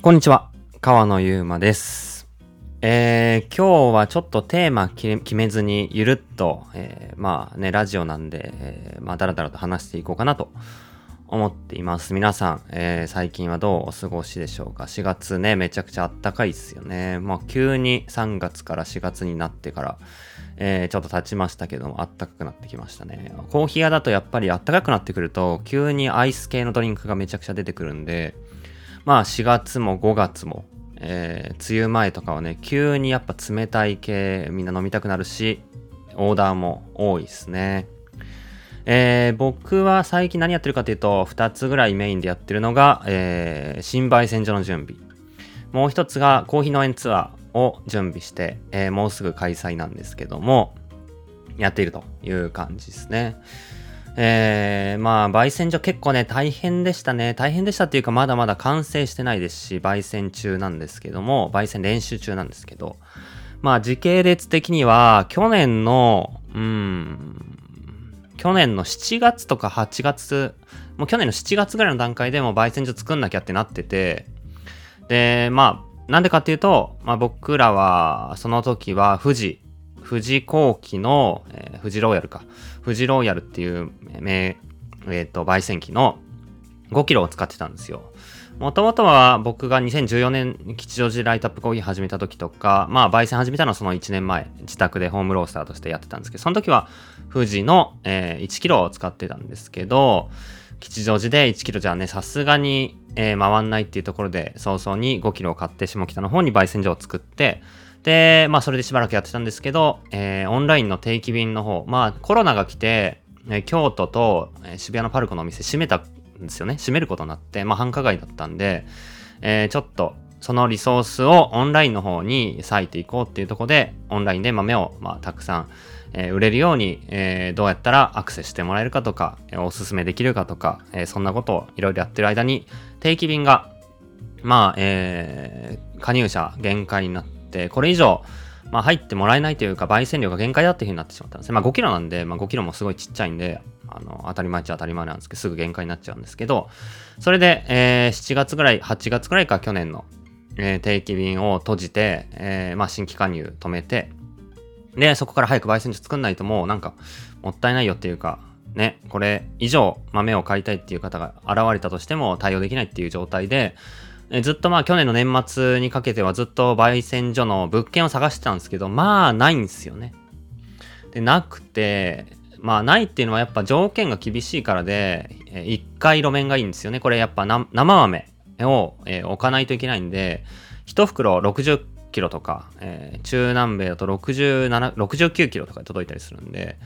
こんにちは、川野ゆうまです。えー、今日はちょっとテーマ決めずにゆるっと、えー、まあね、ラジオなんで、えー、まあだらだらと話していこうかなと思っています。皆さん、えー、最近はどうお過ごしでしょうか ?4 月ね、めちゃくちゃあったかいっすよね。まあ急に3月から4月になってから、えー、ちょっと経ちましたけども、あったかくなってきましたね。コーヒー屋だとやっぱりあったかくなってくると、急にアイス系のドリンクがめちゃくちゃ出てくるんで、まあ4月も5月も、えー、梅雨前とかはね、急にやっぱ冷たい系みんな飲みたくなるし、オーダーも多いですね。えー、僕は最近何やってるかというと、2つぐらいメインでやってるのが、えー、新焙煎所の準備。もう一つがコーヒー農園ツアーを準備して、えー、もうすぐ開催なんですけども、やっているという感じですね。えー、まあ、焙煎所結構ね、大変でしたね。大変でしたっていうか、まだまだ完成してないですし、焙煎中なんですけども、焙煎練習中なんですけど、まあ、時系列的には、去年の、うん、去年の7月とか8月、もう去年の7月ぐらいの段階でも焙煎所作んなきゃってなってて、で、まあ、なんでかっていうと、まあ僕らは、その時は富士、富士後期の、えー、富士ローヤルか。富士ローヤルっていう、えー、えー、と、焙煎機の5キロを使ってたんですよ。もともとは僕が2014年吉祥寺ライトアップコーヒー始めた時とか、まあ焙煎始めたのはその1年前、自宅でホームロースターとしてやってたんですけど、その時は富士の、えー、1キロを使ってたんですけど、吉祥寺で1キロじゃね、さすがに、えー、回んないっていうところで、早々に5キロを買って下北の方に焙煎所を作って、で、まあそれでしばらくやってたんですけど、えー、オンラインの定期便の方、まあコロナが来て、え、京都と、え、渋谷のパルコのお店閉めたんですよね。閉めることになって、まあ繁華街だったんで、えー、ちょっとそのリソースをオンラインの方に割いていこうっていうところで、オンラインで豆を、まあ、たくさん、えー、売れるように、えー、どうやったらアクセスしてもらえるかとか、えー、おすすめできるかとか、えそんなことをいろいろやってる間に、定期便が、まあ、え加入者限界になって、これ以上、まあ、入ってもらえないというか、焙煎量が限界だっていうふうになってしまったんですね。まあ、5キロなんで、まあ、5キロもすごいちっちゃいんで、あの、当たり前っちゃ当たり前なんですけど、すぐ限界になっちゃうんですけど、それで、えー、7月ぐらい、8月ぐらいか去年の、えー、定期便を閉じて、えー、まあ、新規加入止めて、で、そこから早く焙煎所作んないともうなんか、もったいないよっていうか、ね、これ以上豆を買いたいっていう方が現れたとしても対応できないっていう状態で、えずっとまあ去年の年末にかけてはずっと焙煎所の物件を探してたんですけど、まあないんですよね。で、なくて、まあないっていうのはやっぱ条件が厳しいからで、え1回路面がいいんですよね。これやっぱ生豆を、え置かないといけないんで、1袋60キロとか、えー、中南米だと67 69キロとかで届いたりするんで、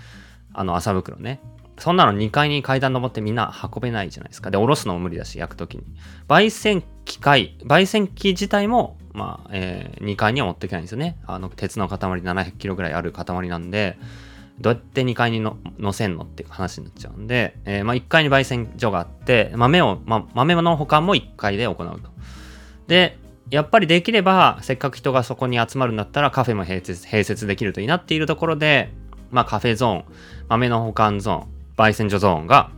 あの麻袋ね。そんなの2階に階段登ってみんな運べないじゃないですか。で、おろすのも無理だし、焼くときに。焙煎機械、焙煎機自体も、まあ、えー、2階には持っていけないんですよね。あの、鉄の塊700キロぐらいある塊なんで、どうやって2階にの乗せんのっていう話になっちゃうんで、えー、まあ、1階に焙煎所があって、豆を、ま、豆の保管も1階で行うと。で、やっぱりできれば、せっかく人がそこに集まるんだったらカフェも併設併設できるといいなっているところで、まあカフェゾーン、豆の保管ゾーン、焙煎所ゾーンが、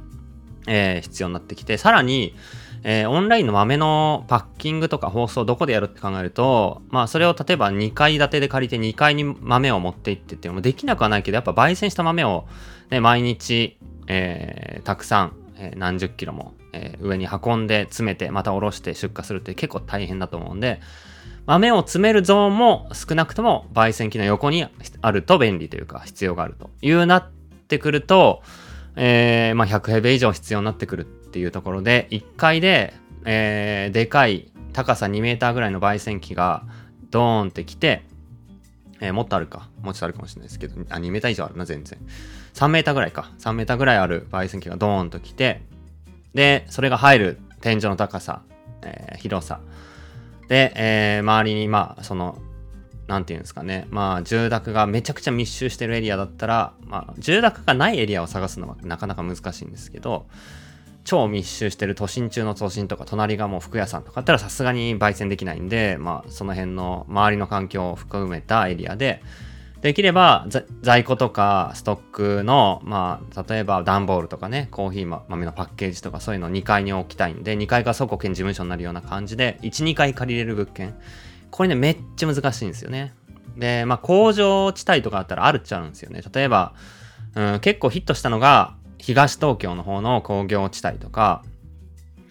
えー、必要になってきて、さらに、えー、オンラインの豆のパッキングとか包装どこでやるって考えると、まあそれを例えば2階建てで借りて2階に豆を持って行ってっていうのもできなくはないけど、やっぱ焙煎した豆を、ね、毎日、えー、たくさん、えー、何十キロも、え、上に運んで詰めてまた下ろして出荷するって結構大変だと思うんで豆を詰めるゾーンも少なくとも焙煎機の横にあると便利というか必要があるというなってくると、えーまあ、100平米以上必要になってくるっていうところで1階で、えー、でかい高さ2メーターぐらいの焙煎機がドーンってきて、えー、もっとあるか。もちょっとあるかもしれないですけどあ2メーター以上あるな全然。3メーターぐらいか。3メーターぐらいある焙煎機がドーンと来てで、それが入る天井の高さ、えー、広さ。で、えー、周りに、まあ、その、なんていうんですかね。まあ、住宅がめちゃくちゃ密集してるエリアだったら、まあ、住宅がないエリアを探すのはなかなか難しいんですけど、超密集してる都心中の都心とか、隣がもう服屋さんとかだったらさすがに焙煎できないんで、まあ、その辺の周りの環境を含めたエリアで、できれば在庫とかストックの、まあ、例えば段ボールとかね、コーヒー豆のパッケージとかそういうのを2階に置きたいんで、2階が倉庫兼事務所になるような感じで、1、2階借りれる物件。これね、めっちゃ難しいんですよね。で、まあ、工場地帯とかあったらあるっちゃうんですよね。例えば、うん、結構ヒットしたのが、東東京の方の工業地帯とか、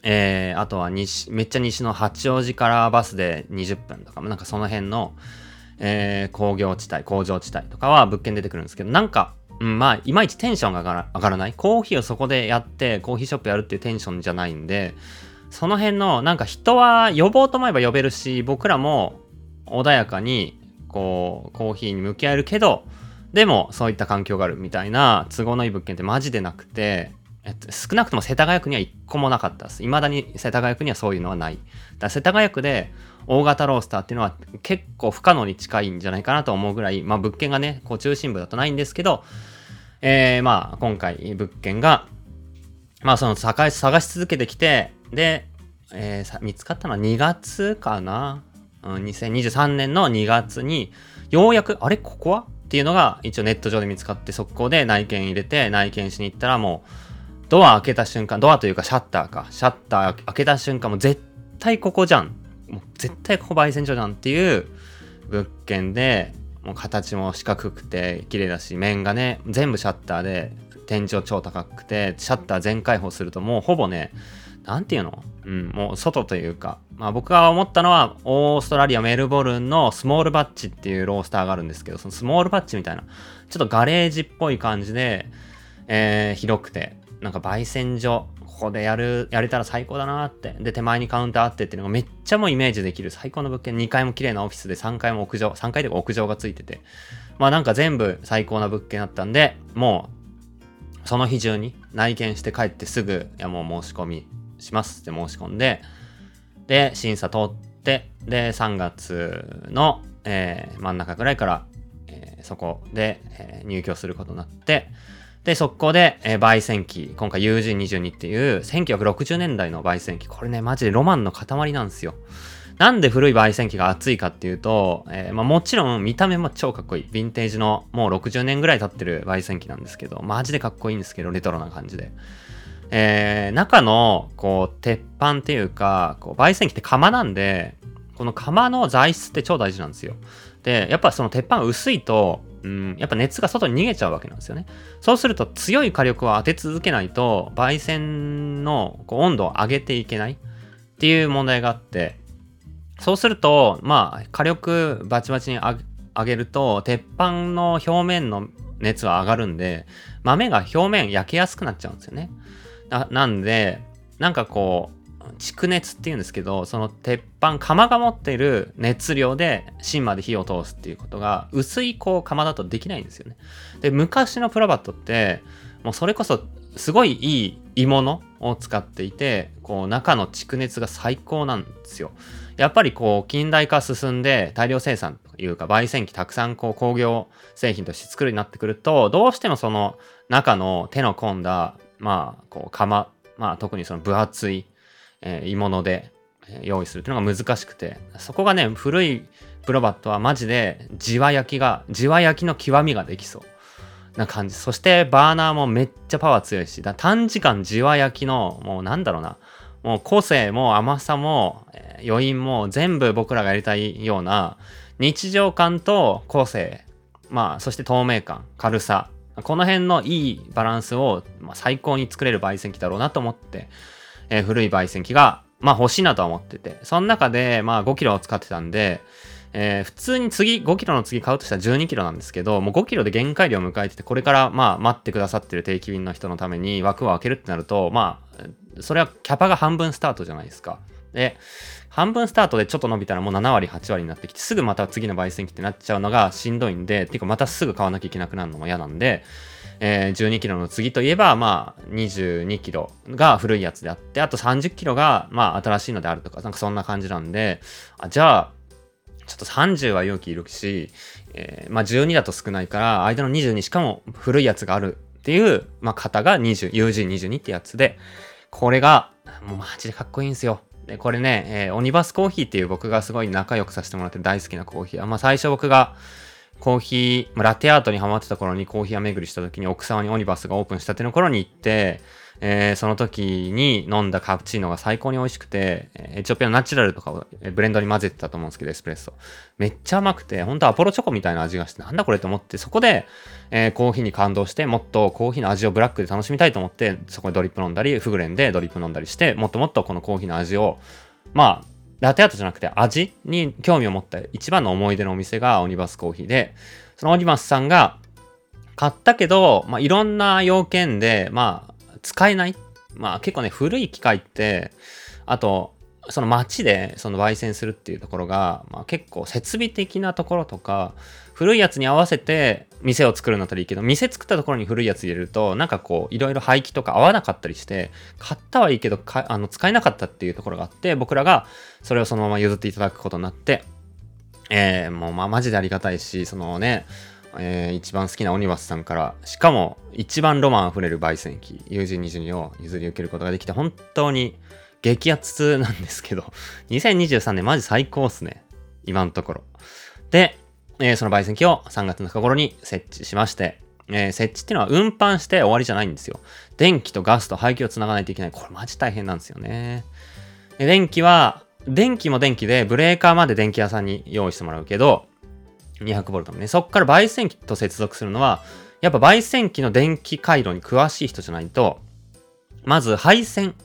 えー、あとは西、めっちゃ西の八王子からバスで20分とか、なんかその辺の、えー、工業地帯、工場地帯とかは物件出てくるんですけど、なんか、うん、まあ、いまいちテンションが上がらない。コーヒーをそこでやって、コーヒーショップやるっていうテンションじゃないんで、その辺の、なんか人は呼ぼうと思えば呼べるし、僕らも穏やかに、こう、コーヒーに向き合えるけど、でも、そういった環境があるみたいな都合のいい物件ってマジでなくて、えっと、少なくとも世田谷区には一個もなかったです。未だに世田谷区にはそういうのはない。だ世田谷区で大型ロースターっていうのは結構不可能に近いんじゃないかなと思うぐらい、まあ物件がね、こう中心部だとないんですけど、えー、まあ今回物件が、まあその探し続けてきて、で、えー、見つかったのは2月かな、うん、2023年の2月に、ようやく、あれ？ここは？っていうのが一応ネット上で見つかって速攻で内見入れて内見しに行ったらもうドア開けた瞬間、ドアというかシャッターか、シャッター開けた瞬間もう絶対ここじゃん。もう絶対ここ焙煎所じゃんっていう物件で、もう形も四角くて綺麗だし、面がね、全部シャッターで、天井超高くて、シャッター全開放するともうほぼね、なんていうの？うん、もう外というか、まあ僕が思ったのは、オーストラリア・メルボルンのスモールバッチっていうロースターがあるんですけど、そのスモールバッチみたいな、ちょっとガレージっぽい感じで、えー、広くて、なんか焙煎所、ここでやる、やれたら最高だなって。で、手前にカウンターあってっていうのがめっちゃもうイメージできる最高の物件。2階も綺麗なオフィスで3階も屋上、3階で屋上がついてて。まあなんか全部最高な物件だったんで、もう、その日中に内見して帰ってすぐ、いやもう申し込みしますって申し込んで、で、審査通って、で、3月の、えー、真ん中ぐらいから、えー、そこで、えー、入居することになって、で、速攻で、えー、焙煎機、今回 UG22 っていう1960年代の焙煎機。これね、マジでロマンの塊なんですよ。なんで古い焙煎機が熱いかっていうと、えー、まあ、もちろん見た目も超かっこいい。ヴィンテージのもう60年ぐらい経ってる焙煎機なんですけど、マジでかっこいいんですけど、レトロな感じで。えー、中の、こう、鉄板っていうか、こう、焙煎機って釜なんで、この釜の材質って超大事なんですよ。で、やっぱその鉄板薄いと、うん、やっぱ熱が外に逃げちゃうわけなんですよね。そうすると強い火力を当て続けないと、焙煎のこう温度を上げていけないっていう問題があって、そうすると、まあ、火力バチバチに上げると、鉄板の表面の熱は上がるんで、豆が表面焼けやすくなっちゃうんですよね。ななんで、なんかこう、蓄熱っていうんですけどその鉄板釜が持ってる熱量で芯まで火を通すっていうことが薄いこう釜だとできないんですよね。で昔のプラバットってもうそれこそすごいいい鋳物を使っていてこう中の蓄熱が最高なんですよ。やっぱりこう近代化進んで大量生産というか焙煎機たくさんこう工業製品として作るようになってくるとどうしてもその中の手の込んだまあこう釜まあ特にその分厚いえー、鋳物で用意するっていうのが難しくて、そこがね、古いプロバットはマジでじわ焼きが、じわ焼きの極みができそうな感じ。そしてバーナーもめっちゃパワー強いし、だ短時間じわ焼きの、もうなんだろうな、もう個性も甘さも、えー、余韻も全部僕らがやりたいような日常感と個性、まあ、そして透明感、軽さ、この辺のいいバランスを、ま、最高に作れる焙煎機だろうなと思って、えー、古い焙煎機が、まあ欲しいなと思ってて、その中で、まあ5キロを使ってたんで、えー、普通に次、5キロの次買うとしたら12キロなんですけど、もう5キロで限界量を迎えてて、これからまあ待ってくださってる定期便の人のために枠を開けるってなると、まあ、それはキャパが半分スタートじゃないですか。で、半分スタートでちょっと伸びたらもう7割、8割になってきて、すぐまた次の焙煎機ってなっちゃうのがしんどいんで、ていうかまたすぐ買わなきゃいけなくなるのも嫌なんで、えー、12キロの次といえば、まあ、22キロが古いやつであって、あと30キロが、まあ、新しいのであるとか、なんかそんな感じなんで、あじゃあ、ちょっと30は勇気いるし、えー、まあ12だと少ないから、間の22しかも古いやつがあるっていう、まあ型が20、UG22 ってやつで、これが、もうマジでかっこいいんですよ。で、これね、えー、オニバスコーヒーっていう僕がすごい仲良くさせてもらって大好きなコーヒー。まあ最初僕が、コーヒー、まあ、ラテアートにハマってた頃にコーヒー屋巡りした時に奥沢にオニバスがオープンしたての頃に行って、えー、その時に飲んだカプチーノが最高に美味しくて、エチオピアのナチュラルとかをブレンドに混ぜてたと思うんですけど、エスプレッソ。めっちゃ甘くて、ほんとアポロチョコみたいな味がして、なんだこれと思って、そこで、えー、コーヒーに感動して、もっとコーヒーの味をブラックで楽しみたいと思って、そこでドリップ飲んだり、フグレンでドリップ飲んだりして、もっともっとこのコーヒーの味を、まあ、ラテアートじゃなくて味に興味を持った一番の思い出のお店がオニバスコーヒーで、そのオニバスさんが買ったけど、まあ、いろんな要件で、まあ、使えない。まあ結構ね、古い機械って、あと、その街でその焙煎するっていうところが、まあ、結構設備的なところとか、古いやつに合わせて店を作るんだったらいいけど、店作ったところに古いやつ入れると、なんかこう、いろいろ廃棄とか合わなかったりして、買ったはいいけどあの使えなかったっていうところがあって、僕らがそれをそのまま譲っていただくことになって、えー、もうまあマジでありがたいし、そのね、えー、一番好きなオニバスさんから、しかも一番ロマン溢れる焙煎機、UG22 を譲り受けることができて、本当に激アツなんですけど、2023年マジ最高っすね。今のところ。で、えー、その焙煎機を3月の中頃に設置しまして、えー、設置っていうのは運搬して終わりじゃないんですよ。電気とガスと排気をつながないといけない。これマジ大変なんですよね。電気は、電気も電気でブレーカーまで電気屋さんに用意してもらうけど、200V もね。そっから焙煎機と接続するのは、やっぱ焙煎機の電気回路に詳しい人じゃないと、まず配線、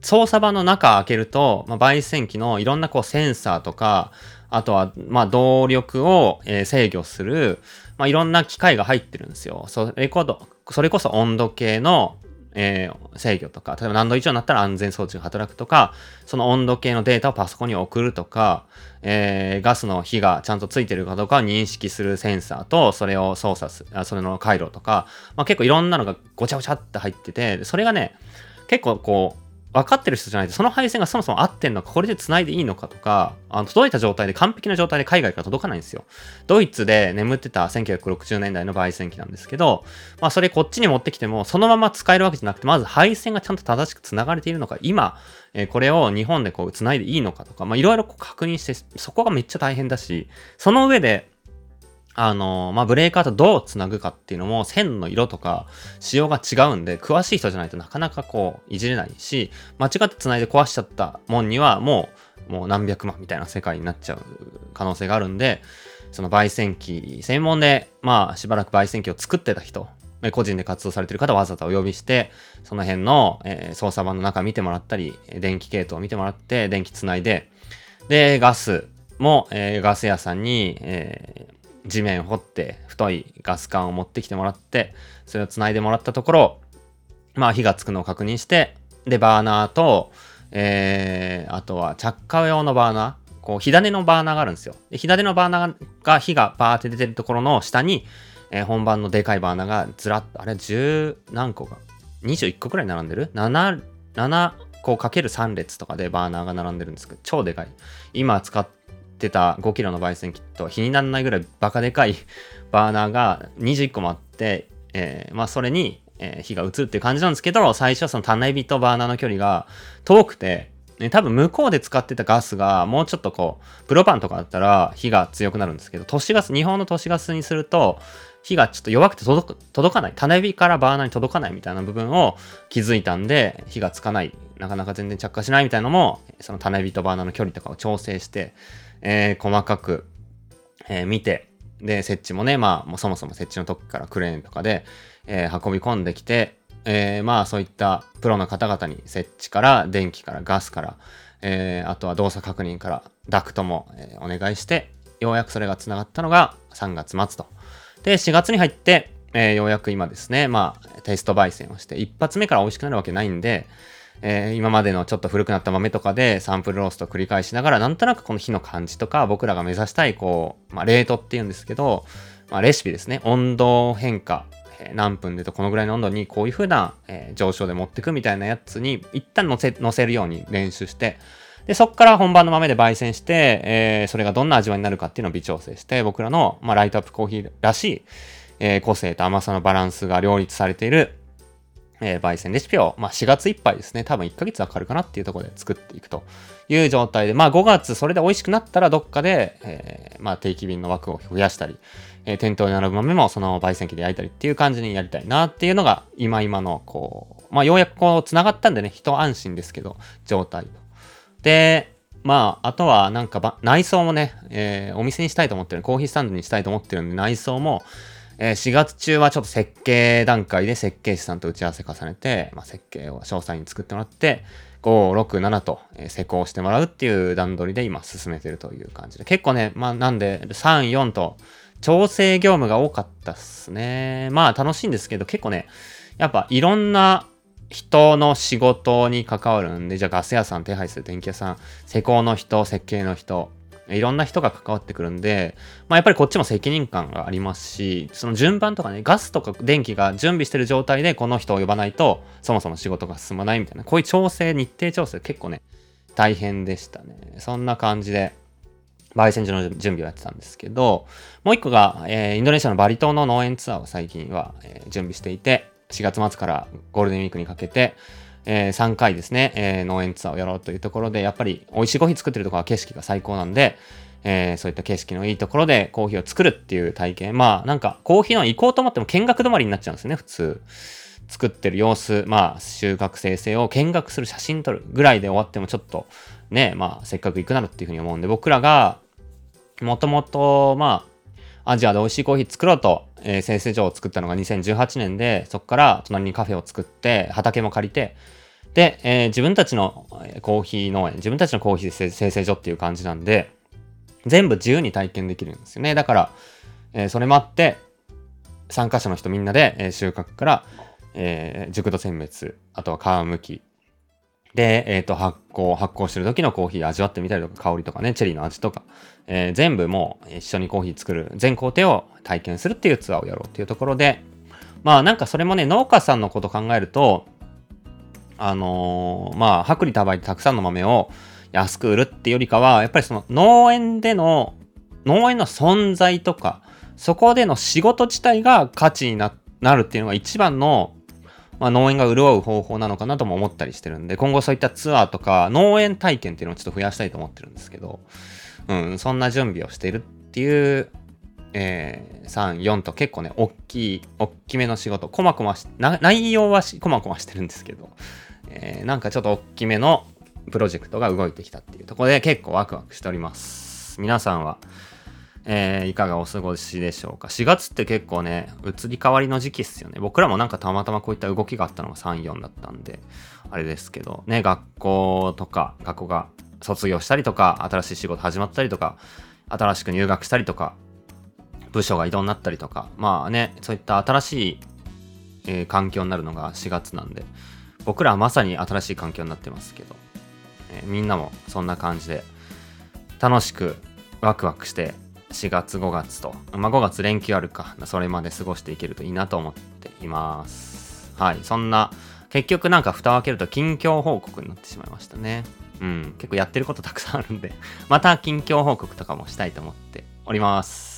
操作場の中開けると、まあ、焙煎機のいろんなこうセンサーとか、あとは、まあ、動力を、え、制御する、まあ、いろんな機械が入ってるんですよ。それこそ、それこそ温度計の、えー、制御とか、例えば何度以上になったら安全装置が働くとか、その温度計のデータをパソコンに送るとか、えー、ガスの火がちゃんとついてるかどうかを認識するセンサーと、それを操作する、それの回路とか、まあ、結構いろんなのがごちゃごちゃって入ってて、それがね、結構こう、分かってる人じゃないと、その配線がそもそも合ってんのか、これで繋いでいいのかとか、あの届いた状態で完璧な状態で海外から届かないんですよ。ドイツで眠ってた1960年代の焙煎機なんですけど、まあそれこっちに持ってきても、そのまま使えるわけじゃなくて、まず配線がちゃんと正しく繋がれているのか、今、えー、これを日本でこう繋いでいいのかとか、まあいろいろ確認して、そこがめっちゃ大変だし、その上で、あの、まあ、ブレーカーとどう繋ぐかっていうのも線の色とか仕様が違うんで、詳しい人じゃないとなかなかこう、いじれないし、間違って繋いで壊しちゃったもんにはもう、もう何百万みたいな世界になっちゃう可能性があるんで、その焙煎機専門で、まあ、しばらく焙煎機を作ってた人、個人で活動されてる方わざわざお呼びして、その辺の、えー、操作盤の中見てもらったり、電気系統を見てもらって、電気繋いで、で、ガスも、えー、ガス屋さんに、えー地面掘って太いガス管を持ってきてもらって、それを繋いでもらったところ、まあ火がつくのを確認して、で、バーナーと、えー、あとは着火用のバーナー、こう、火種のバーナーがあるんですよ。で、火種のバーナーが火がバーって出てるところの下に、えー、本番のでかいバーナーがずらっと、あれ10何個か、21個くらい並んでる ?7、7個かける3列とかでバーナーが並んでるんですけど、超でかい。今使ってってた5キロの焙煎機と日にならないぐらいバカでかい バーナーが21個もあって、えー、まあそれに、えー、火が移るっていう感じなんですけど、最初はその種火とバーナーの距離が遠くて、ね、多分向こうで使ってたガスがもうちょっとこう、プロパンとかだったら火が強くなるんですけど、都市ガス、日本の都市ガスにすると、火がちょっと弱くて届届かない。種火からバーナーに届かないみたいな部分を気づいたんで、火がつかない。なかなか全然着火しないみたいなのも、その種火とバーナーの距離とかを調整して、えー、細かく、えー、見て、で、設置もね、まあ、もうそもそも設置の時からクレーンとかで、えー、運び込んできて、えー、まあそういったプロの方々に設置から電気からガスから、えー、あとは動作確認からダクトも、え、お願いして、ようやくそれが繋がったのが3月末と。で、4月に入って、え、ようやく今ですね、まあテスト焙煎をして、一発目から美味しくなるわけないんで、えー、今までのちょっと古くなった豆とかでサンプルロースト繰り返しながら、なんとなくこの火の感じとか、僕らが目指したい、こう、まあ、レートって言うんですけど、まあ、レシピですね。温度変化、え、何分でとこのぐらいの温度にこういう風な、えー、上昇で持ってくみたいなやつに、一旦乗せ、乗せるように練習して、で、そこから本番の豆で焙煎して、えー、それがどんな味わいになるかっていうのを微調整して、僕らの、まあ、ライトアップコーヒーらしい、えー、個性と甘さのバランスが両立されている、えー、焙煎レシピを、まあ、4月いっぱいですね、多分1ヶ月はかかるかなっていうところで作っていくという状態で、まあ、5月それで美味しくなったらどっかで、えー、まあ、定期便の枠を増やしたり、えー、店頭に並ぶ豆もその焙煎機で焼いたりっていう感じにやりたいなっていうのが今今のこう、まあようやくこう繋がったんでね、一安心ですけど、状態。で、まあ、あとはなんか内装もね、えー、お店にしたいと思ってる、コーヒースタンドにしたいと思ってるんで、内装も、えー、4月中はちょっと設計段階で設計士さんと打ち合わせ重ねて、まあ、設計を詳細に作ってもらって、5、6、7と、え、施工してもらうっていう段取りで今進めてるという感じで。結構ね、まあなんで、3、4と調整業務が多かったっすね。まあ楽しいんですけど、結構ね、やっぱいろんな人の仕事に関わるんで、じゃあガス屋さん手配する電気屋さん、施工の人、設計の人、いろんな人が関わってくるんで、まあ、やっぱりこっちも責任感がありますし、その順番とかね、ガスとか電気が準備してる状態でこの人を呼ばないと、そもそも仕事が進まないみたいな、こういう調整、日程調整結構ね、大変でしたね。そんな感じで、焙煎所の準備をやってたんですけど、もう一個が、えー、インドネシアのバリ島の農園ツアーを最近は、えー、準備していて、4月末からゴールデンウィークにかけて、えー、3回ですね、えー、農園ツアーをやろうというところで、やっぱり美味しいコーヒー作ってるところは景色が最高なんで、えー、そういった景色のいいところでコーヒーを作るっていう体験。まあ、なんか、コーヒーの行こうと思っても見学止まりになっちゃうんですね、普通。作ってる様子、まあ、収穫生成を見学する写真撮るぐらいで終わってもちょっと、ね、まあ、せっかく行くならっていうふうに思うんで、僕らが、もともと、まあ、アジアで美味しいコーヒー作ろうと、えー、生成所を作ったのが2018年で、そこから隣にカフェを作って、畑も借りて、で、えー、自分たちのコーヒー農園、自分たちのコーヒー生成所っていう感じなんで、全部自由に体験できるんですよね。だから、えー、それもあって、参加者の人みんなで、えー、収穫から、えー、熟度選別、あとは皮むき、で、えっ、ー、と、発酵、発酵してる時のコーヒー味わってみたりとか、香りとかね、チェリーの味とか、えー、全部もう一緒にコーヒー作る、全工程を体験するっていうツアーをやろうっていうところで、まあなんかそれもね、農家さんのこと考えると、あのー、まあ、薄利多売でたくさんの豆を安く売るっていうよりかは、やっぱりその農園での、農園の存在とか、そこでの仕事自体が価値になるっていうのが一番のまあ、農園が潤う方法なのかなとも思ったりしてるんで、今後そういったツアーとか農園体験っていうのをちょっと増やしたいと思ってるんですけど、うん、そんな準備をしているっていう、えー、3、4と結構ね、大きい、大きめの仕事、こまこまし、内容は、こまこましてるんですけど、えー、なんかちょっと大きめのプロジェクトが動いてきたっていうところで結構ワクワクしております。皆さんは、えー、いかがお過ごしでしょうか？4月って結構ね、移り変わりの時期っすよね。僕らもなんかたまたまこういった動きがあったのが3、4だったんで、あれですけど、ね、学校とか、学校が卒業したりとか、新しい仕事始まったりとか、新しく入学したりとか、部署が異動になったりとか、まあね、そういった新しい、えー、環境になるのが4月なんで、僕らはまさに新しい環境になってますけど、えー、みんなもそんな感じで、楽しくワクワクして4月5月と、まあ、5月連休あるか、それまで過ごしていけるといいなと思っています。はい、そんな、結局なんか蓋を開けると近況報告になってしまいましたね。うん、結構やってることたくさんあるんで、また近況報告とかもしたいと思っております。